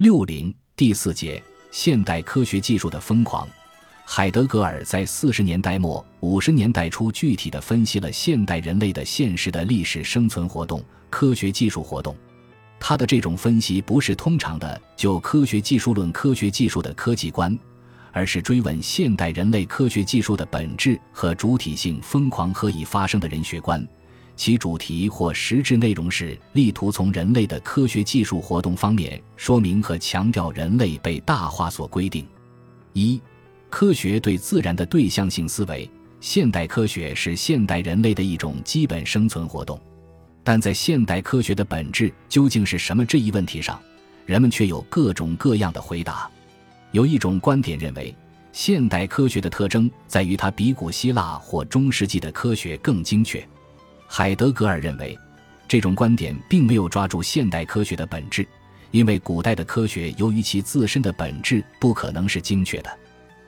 六零第四节现代科学技术的疯狂。海德格尔在四十年代末五十年代初具体的分析了现代人类的现实的历史生存活动、科学技术活动。他的这种分析不是通常的就科学技术论科学技术的科技观，而是追问现代人类科学技术的本质和主体性疯狂何以发生的人学观。其主题或实质内容是力图从人类的科学技术活动方面说明和强调人类被大化所规定。一、科学对自然的对象性思维。现代科学是现代人类的一种基本生存活动，但在现代科学的本质究竟是什么这一问题上，人们却有各种各样的回答。有一种观点认为，现代科学的特征在于它比古希腊或中世纪的科学更精确。海德格尔认为，这种观点并没有抓住现代科学的本质，因为古代的科学由于其自身的本质不可能是精确的。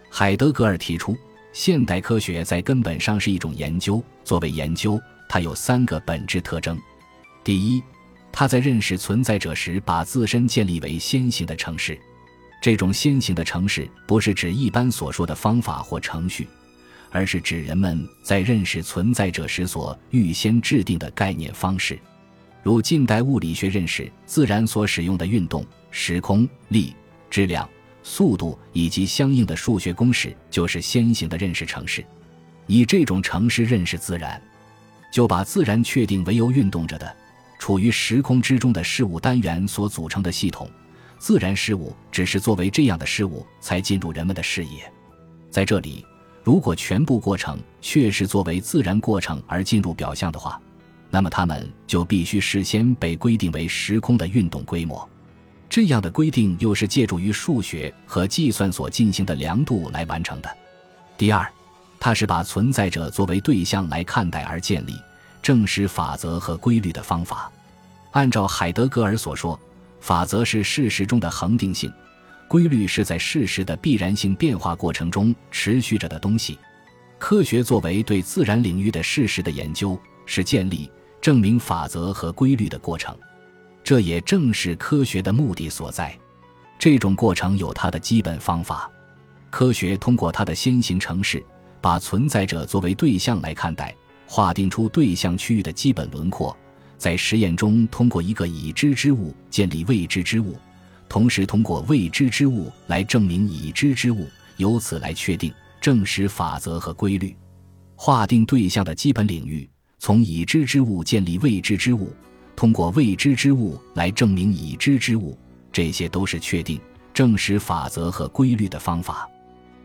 海德格尔提出，现代科学在根本上是一种研究。作为研究，它有三个本质特征：第一，它在认识存在者时，把自身建立为先行的城市。这种先行的城市不是指一般所说的方法或程序。而是指人们在认识存在者时所预先制定的概念方式，如近代物理学认识自然所使用的运动、时空、力、质量、速度以及相应的数学公式，就是先行的认识程式。以这种程式认识自然，就把自然确定为由运动着的、处于时空之中的事物单元所组成的系统。自然事物只是作为这样的事物才进入人们的视野，在这里。如果全部过程确实作为自然过程而进入表象的话，那么它们就必须事先被规定为时空的运动规模。这样的规定又是借助于数学和计算所进行的量度来完成的。第二，它是把存在者作为对象来看待而建立证实法则和规律的方法。按照海德格尔所说，法则是事实中的恒定性。规律是在事实的必然性变化过程中持续着的东西。科学作为对自然领域的事实的研究，是建立、证明法则和规律的过程。这也正是科学的目的所在。这种过程有它的基本方法。科学通过它的先行程式，把存在者作为对象来看待，划定出对象区域的基本轮廓，在实验中通过一个已知之物建立未知之物。同时，通过未知之物来证明已知之物，由此来确定、证实法则和规律，划定对象的基本领域，从已知之物建立未知之物，通过未知之物来证明已知之物，这些都是确定、证实法则和规律的方法。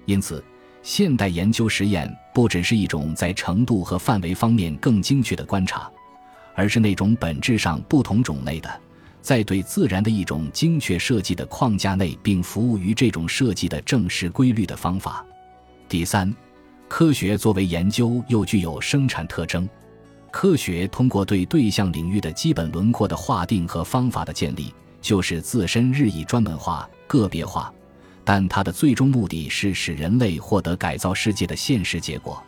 因此，现代研究实验不只是一种在程度和范围方面更精确的观察，而是那种本质上不同种类的。在对自然的一种精确设计的框架内，并服务于这种设计的正式规律的方法。第三，科学作为研究又具有生产特征。科学通过对对象领域的基本轮廓的划定和方法的建立，就是自身日益专门化、个别化，但它的最终目的是使人类获得改造世界的现实结果。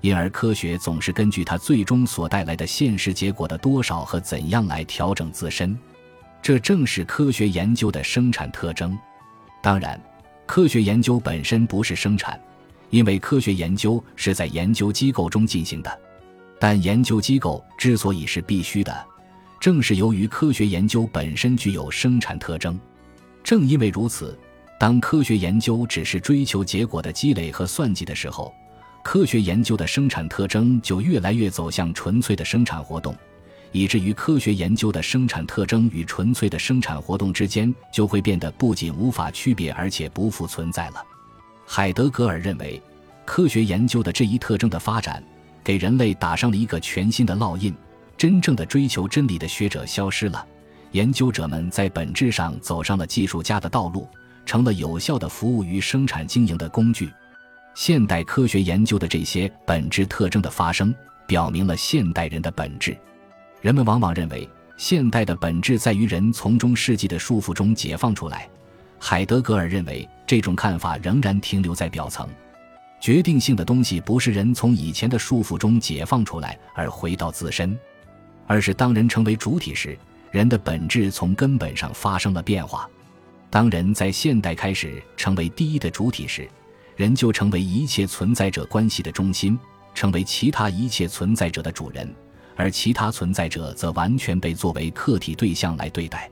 因而，科学总是根据它最终所带来的现实结果的多少和怎样来调整自身。这正是科学研究的生产特征。当然，科学研究本身不是生产，因为科学研究是在研究机构中进行的。但研究机构之所以是必须的，正是由于科学研究本身具有生产特征。正因为如此，当科学研究只是追求结果的积累和算计的时候，科学研究的生产特征就越来越走向纯粹的生产活动。以至于科学研究的生产特征与纯粹的生产活动之间就会变得不仅无法区别，而且不复存在了。海德格尔认为，科学研究的这一特征的发展，给人类打上了一个全新的烙印。真正的追求真理的学者消失了，研究者们在本质上走上了技术家的道路，成了有效的服务于生产经营的工具。现代科学研究的这些本质特征的发生，表明了现代人的本质。人们往往认为，现代的本质在于人从中世纪的束缚中解放出来。海德格尔认为，这种看法仍然停留在表层。决定性的东西不是人从以前的束缚中解放出来而回到自身，而是当人成为主体时，人的本质从根本上发生了变化。当人在现代开始成为第一的主体时，人就成为一切存在者关系的中心，成为其他一切存在者的主人，而其他存在者则完全被作为客体对象来对待。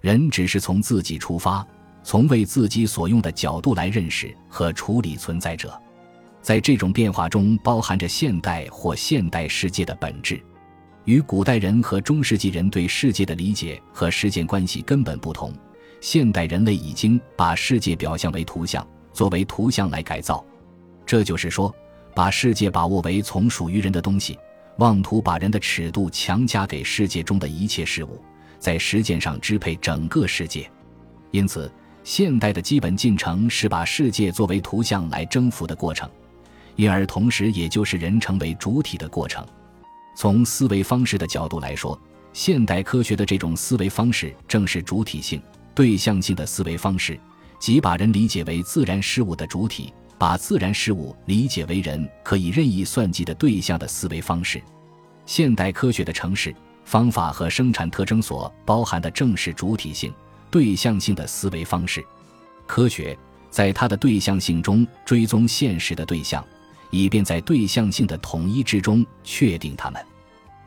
人只是从自己出发，从为自己所用的角度来认识和处理存在者。在这种变化中，包含着现代或现代世界的本质。与古代人和中世纪人对世界的理解和实践关系根本不同。现代人类已经把世界表象为图像，作为图像来改造。这就是说，把世界把握为从属于人的东西，妄图把人的尺度强加给世界中的一切事物，在实践上支配整个世界。因此，现代的基本进程是把世界作为图像来征服的过程，因而同时也就是人成为主体的过程。从思维方式的角度来说，现代科学的这种思维方式正是主体性、对象性的思维方式，即把人理解为自然事物的主体，把自然事物理解为人可以任意算计的对象的思维方式。现代科学的城市方法和生产特征所包含的正是主体性、对象性的思维方式。科学在它的对象性中追踪现实的对象。以便在对象性的统一之中确定它们。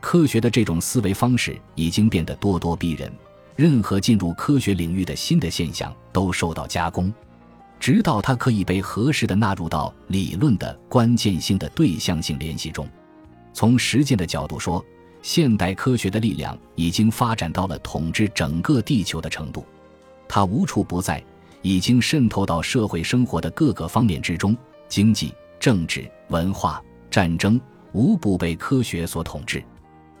科学的这种思维方式已经变得咄咄逼人，任何进入科学领域的新的现象都受到加工，直到它可以被合适的纳入到理论的关键性的对象性联系中。从实践的角度说，现代科学的力量已经发展到了统治整个地球的程度，它无处不在，已经渗透到社会生活的各个方面之中，经济。政治、文化、战争无不被科学所统治。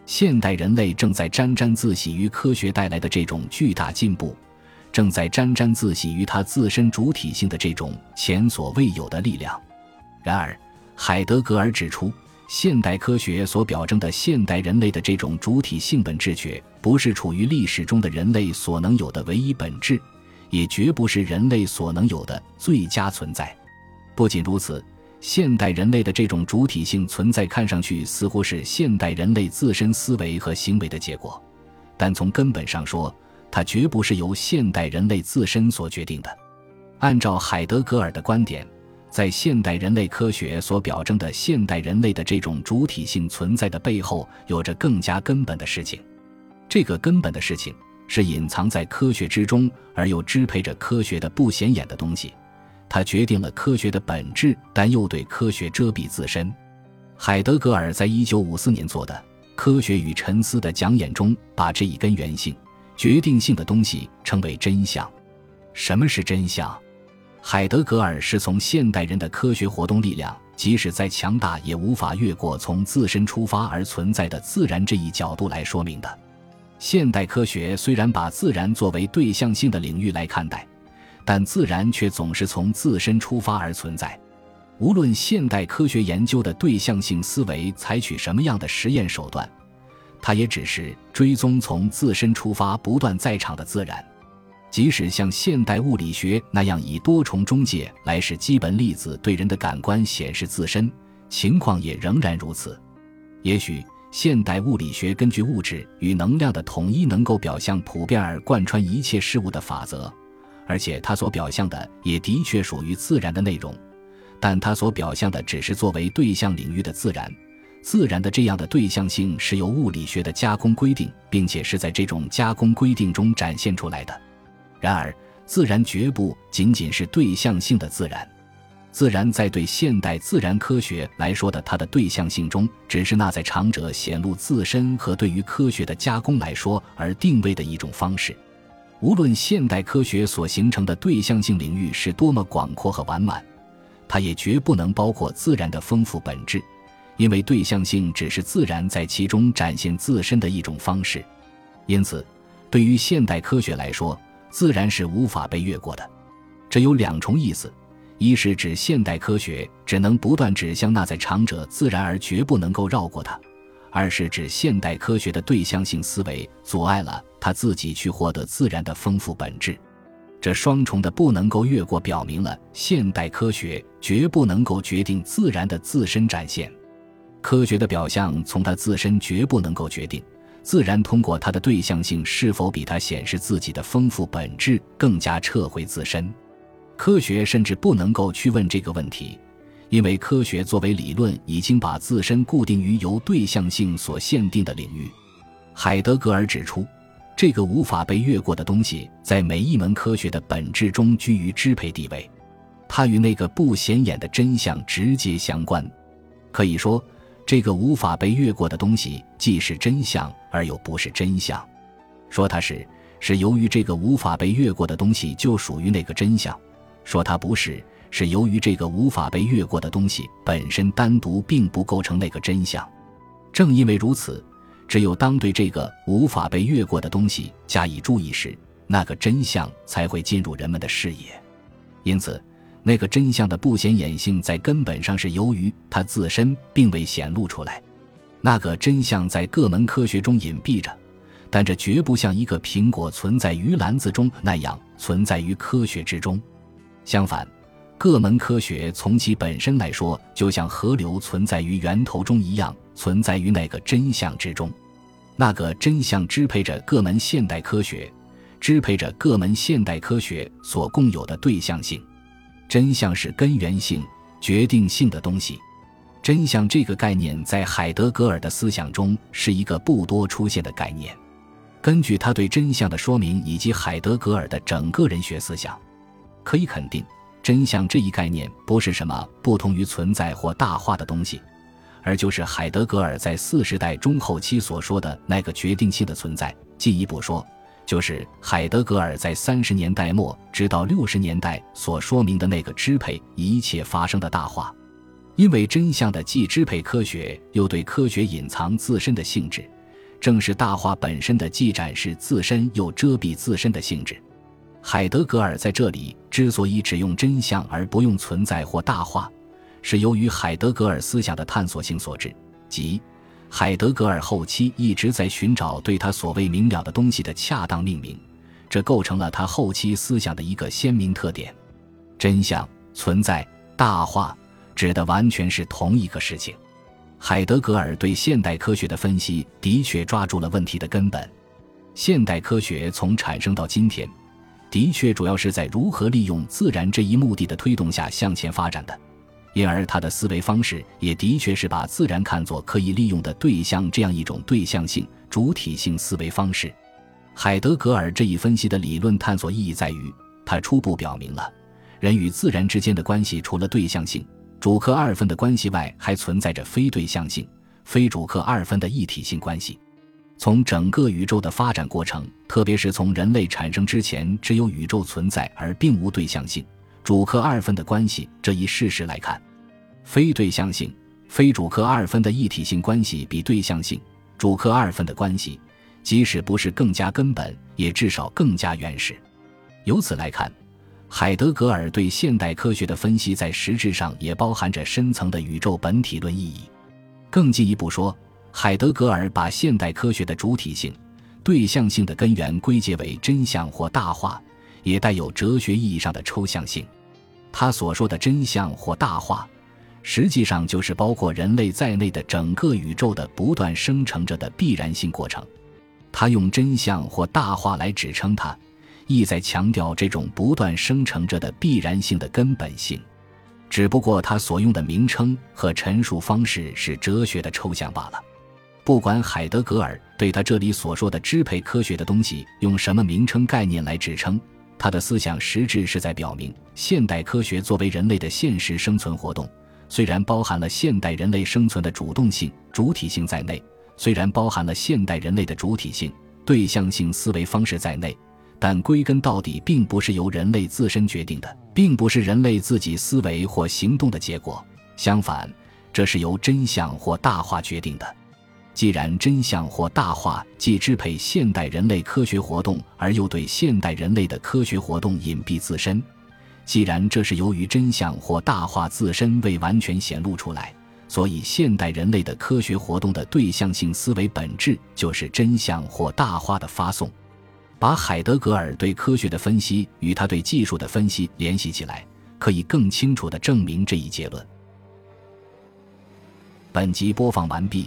现代人类正在沾沾自喜于科学带来的这种巨大进步，正在沾沾自喜于它自身主体性的这种前所未有的力量。然而，海德格尔指出，现代科学所表征的现代人类的这种主体性本质，却不是处于历史中的人类所能有的唯一本质，也绝不是人类所能有的最佳存在。不仅如此。现代人类的这种主体性存在，看上去似乎是现代人类自身思维和行为的结果，但从根本上说，它绝不是由现代人类自身所决定的。按照海德格尔的观点，在现代人类科学所表征的现代人类的这种主体性存在的背后，有着更加根本的事情。这个根本的事情是隐藏在科学之中，而又支配着科学的不显眼的东西。它决定了科学的本质，但又对科学遮蔽自身。海德格尔在一九五四年做的《科学与沉思》的讲演中，把这一根源性、决定性的东西称为真相。什么是真相？海德格尔是从现代人的科学活动力量，即使再强大，也无法越过从自身出发而存在的自然这一角度来说明的。现代科学虽然把自然作为对象性的领域来看待。但自然却总是从自身出发而存在，无论现代科学研究的对象性思维采取什么样的实验手段，它也只是追踪从自身出发不断在场的自然。即使像现代物理学那样以多重中介来使基本粒子对人的感官显示自身，情况也仍然如此。也许现代物理学根据物质与能量的统一，能够表象普遍而贯穿一切事物的法则。而且它所表象的也的确属于自然的内容，但它所表象的只是作为对象领域的自然。自然的这样的对象性是由物理学的加工规定，并且是在这种加工规定中展现出来的。然而，自然绝不仅仅是对象性的自然。自然在对现代自然科学来说的它的对象性中，只是那在长者显露自身和对于科学的加工来说而定位的一种方式。无论现代科学所形成的对象性领域是多么广阔和完满，它也绝不能包括自然的丰富本质，因为对象性只是自然在其中展现自身的一种方式。因此，对于现代科学来说，自然是无法被越过的。这有两重意思：一是指现代科学只能不断指向那在场者自然，而绝不能够绕过它。二是指现代科学的对象性思维阻碍了他自己去获得自然的丰富本质，这双重的不能够越过，表明了现代科学绝不能够决定自然的自身展现。科学的表象从它自身绝不能够决定，自然通过它的对象性是否比它显示自己的丰富本质更加撤回自身。科学甚至不能够去问这个问题，因为科学作为理论已经把自身固定于由对象性所限定的领域。海德格尔指出，这个无法被越过的东西在每一门科学的本质中居于支配地位，它与那个不显眼的真相直接相关。可以说。这个无法被越过的东西，既是真相而又不是真相。说它是，是由于这个无法被越过的东西就属于那个真相；说它不是，是由于这个无法被越过的东西本身单独并不构成那个真相。正因为如此，只有当对这个无法被越过的东西加以注意时，那个真相才会进入人们的视野。因此。那个真相的不显眼性，在根本上是由于它自身并未显露出来。那个真相在各门科学中隐蔽着，但这绝不像一个苹果存在于篮子中那样存在于科学之中。相反，各门科学从其本身来说，就像河流存在于源头中一样，存在于那个真相之中。那个真相支配着各门现代科学，支配着各门现代科学所共有的对象性。真相是根源性、决定性的东西。真相这个概念在海德格尔的思想中是一个不多出现的概念。根据他对真相的说明以及海德格尔的整个人学思想，可以肯定，真相这一概念不是什么不同于存在或大化的东西，而就是海德格尔在四时代中后期所说的那个决定性的存在。进一步说。就是海德格尔在三十年代末直到六十年代所说明的那个支配一切发生的大话，因为真相的既支配科学，又对科学隐藏自身的性质，正是大话本身的既展示自身又遮蔽自身的性质。海德格尔在这里之所以只用真相而不用存在或大话，是由于海德格尔思想的探索性所致，即。海德格尔后期一直在寻找对他所谓明了的东西的恰当命名，这构成了他后期思想的一个鲜明特点。真相、存在、大话，指的完全是同一个事情。海德格尔对现代科学的分析的确抓住了问题的根本。现代科学从产生到今天，的确主要是在如何利用自然这一目的的推动下向前发展的。因而，他的思维方式也的确是把自然看作可以利用的对象这样一种对象性、主体性思维方式。海德格尔这一分析的理论探索意义在于，他初步表明了人与自然之间的关系除了对象性、主客二分的关系外，还存在着非对象性、非主客二分的一体性关系。从整个宇宙的发展过程，特别是从人类产生之前只有宇宙存在而并无对象性。主客二分的关系这一事实来看，非对象性、非主客二分的一体性关系比对象性、主客二分的关系，即使不是更加根本，也至少更加原始。由此来看，海德格尔对现代科学的分析在实质上也包含着深层的宇宙本体论意义。更进一步说，海德格尔把现代科学的主体性、对象性的根源归结为真相或大化。也带有哲学意义上的抽象性。他所说的真相或大话，实际上就是包括人类在内的整个宇宙的不断生成着的必然性过程。他用真相或大话来指称它，意在强调这种不断生成着的必然性的根本性。只不过他所用的名称和陈述方式是哲学的抽象罢了。不管海德格尔对他这里所说的支配科学的东西用什么名称概念来指称。他的思想实质是在表明，现代科学作为人类的现实生存活动，虽然包含了现代人类生存的主动性、主体性在内，虽然包含了现代人类的主体性、对象性思维方式在内，但归根到底并不是由人类自身决定的，并不是人类自己思维或行动的结果。相反，这是由真相或大化决定的。既然真相或大化既支配现代人类科学活动，而又对现代人类的科学活动隐蔽自身；既然这是由于真相或大化自身未完全显露出来，所以现代人类的科学活动的对象性思维本质就是真相或大化的发送。把海德格尔对科学的分析与他对技术的分析联系起来，可以更清楚地证明这一结论。本集播放完毕。